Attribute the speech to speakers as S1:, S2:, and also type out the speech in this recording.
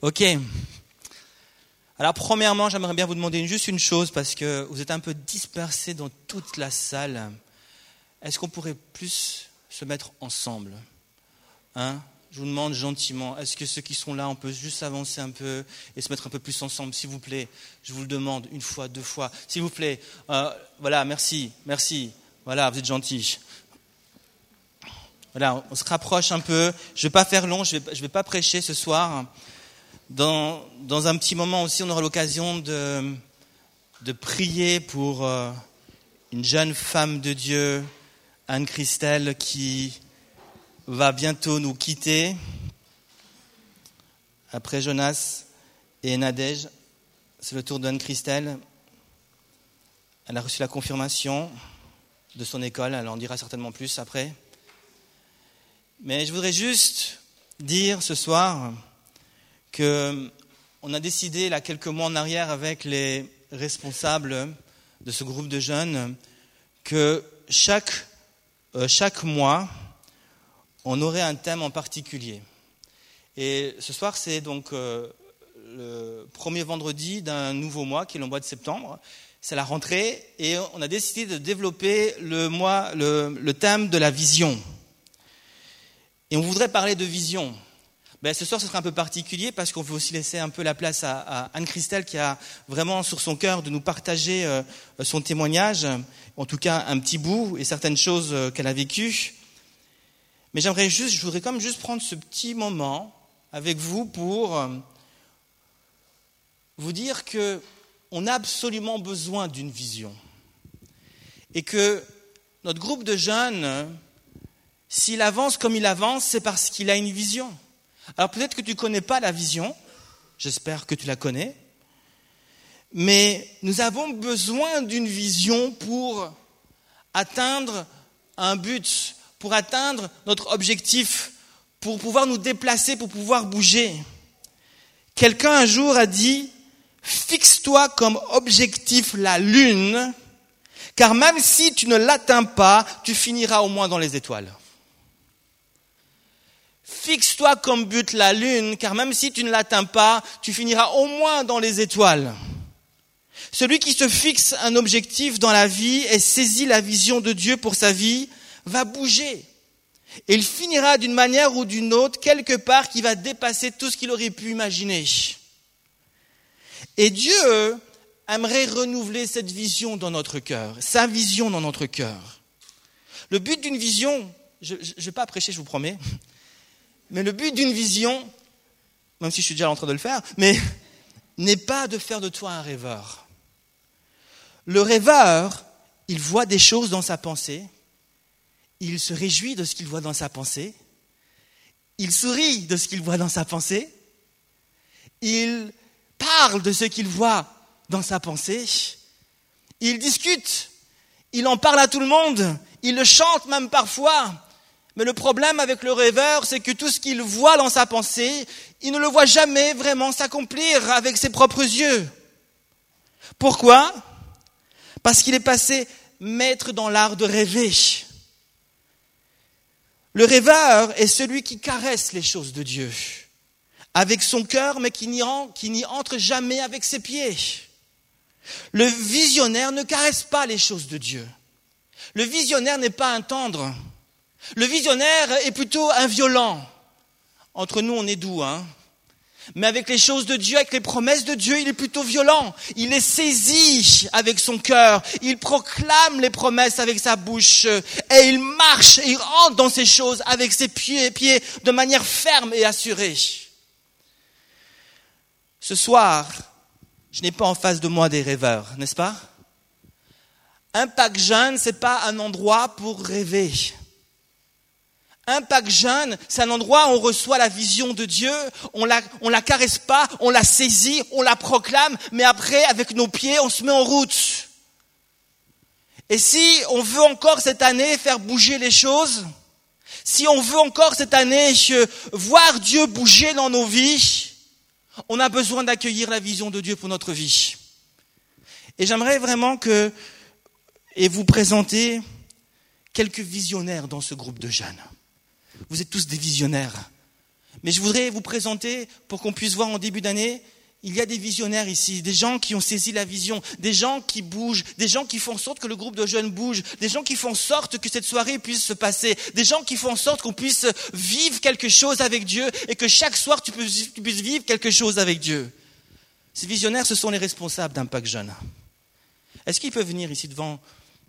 S1: Ok. Alors premièrement, j'aimerais bien vous demander juste une chose parce que vous êtes un peu dispersés dans toute la salle. Est-ce qu'on pourrait plus se mettre ensemble? Hein? Je vous demande gentiment, est-ce que ceux qui sont là, on peut juste avancer un peu et se mettre un peu plus ensemble, s'il vous plaît? Je vous le demande une fois, deux fois, s'il vous plaît. Euh, voilà, merci, merci. Voilà, vous êtes gentils. Voilà, on se rapproche un peu. Je ne vais pas faire long, je ne vais, vais, pas prêcher ce soir. Dans, un petit moment aussi, on aura l'occasion de, de, prier pour euh, une jeune femme de Dieu, Anne-Christelle, qui va bientôt nous quitter après Jonas et Nadège. C'est le tour d'Anne-Christelle. Elle a reçu la confirmation de son école, elle en dira certainement plus après. Mais je voudrais juste dire ce soir que on a décidé, là, quelques mois en arrière, avec les responsables de ce groupe de jeunes, que chaque, euh, mois, on aurait un thème en particulier. Et ce soir, c'est donc euh, le premier vendredi d'un nouveau mois, qui est le mois de septembre. C'est la rentrée, et on a décidé de développer le, le thème de la vision. Et on voudrait parler de vision. Ben, ce soir, ce sera un peu particulier parce qu'on veut aussi laisser un peu la place à, Anne-Christelle qui a vraiment sur son cœur de nous partager euh, son témoignage, en tout cas un petit bout et certaines choses euh, qu'elle a vécues. Mais j'aimerais juste, je voudrais quand même juste prendre ce petit moment avec vous pour euh, vous dire que on a absolument besoin d'une vision et que notre groupe de jeunes, s'il avance comme il avance, c'est parce qu'il a une vision. Alors peut-être que tu ne connais pas la vision, j'espère que tu la connais, mais nous avons besoin d'une vision pour atteindre un but, pour atteindre notre objectif, pour pouvoir nous déplacer, pour pouvoir bouger. Quelqu'un un jour a dit, fixe-toi comme objectif la lune, car même si tu ne l'atteins pas, tu finiras au moins dans les étoiles. Fixe-toi comme but la lune, car même si tu ne l'atteins pas, tu finiras au moins dans les étoiles. Celui qui se fixe un objectif dans la vie et saisit la vision de Dieu pour sa vie va bouger. Et il finira d'une manière ou d'une autre quelque part qui va dépasser tout ce qu'il aurait pu imaginer. Et Dieu aimerait renouveler cette vision dans notre cœur, sa vision dans notre cœur. Le but d'une vision, je ne vais pas prêcher, je vous promets, mais le but d'une vision, même si je suis déjà en train de le faire, n'est pas de faire de toi un rêveur. Le rêveur, il voit des choses dans sa pensée, il se réjouit de ce qu'il voit dans sa pensée, il sourit de ce qu'il voit dans sa pensée, il parle de ce qu'il voit dans sa pensée, il discute, il en parle à tout le monde, il le chante même parfois, mais le problème avec le rêveur, c'est que tout ce qu'il voit dans sa pensée, il ne le voit jamais vraiment s'accomplir avec ses propres yeux. Pourquoi? Parce qu'il est passé maître dans l'art de rêver. Le rêveur est celui qui caresse les choses de Dieu, avec son cœur, mais qui n'y entre jamais avec ses pieds. Le visionnaire ne caresse pas les choses de Dieu. Le visionnaire n'est pas un tendre. Le visionnaire est plutôt un violent. Entre nous, on est doux, hein. Mais avec les choses de Dieu, avec les promesses de Dieu, il est plutôt violent. Il est saisi avec son cœur. Il proclame les promesses avec sa bouche. Et il marche et il rentre dans ces choses avec ses pieds pieds de manière ferme et assurée. Ce soir, je n'ai pas en face de moi des rêveurs, n'est-ce pas? Un pack jeune, c'est pas un endroit pour rêver. Un Pâques jeune, c'est un endroit où on reçoit la vision de Dieu, on la, on la caresse pas, on la saisit, on la proclame, mais après, avec nos pieds, on se met en route. Et si on veut encore cette année faire bouger les choses, si on veut encore cette année voir Dieu bouger dans nos vies, on a besoin d'accueillir la vision de Dieu pour notre vie. Et j'aimerais vraiment que, et vous présenter quelques visionnaires dans ce groupe de jeunes. Vous êtes tous des visionnaires. Mais je voudrais vous présenter, pour qu'on puisse voir en début d'année, il y a des visionnaires ici, des gens qui ont saisi la vision, des gens qui bougent, des gens qui font en sorte que le groupe de jeunes bouge, des gens qui font en sorte que cette soirée puisse se passer, des gens qui font en sorte qu'on puisse vivre quelque chose avec Dieu et que chaque soir tu puisses, vivre quelque chose avec Dieu. Ces visionnaires, ce sont les responsables d'Impact Jeune. Est-ce qu'ils peuvent venir ici devant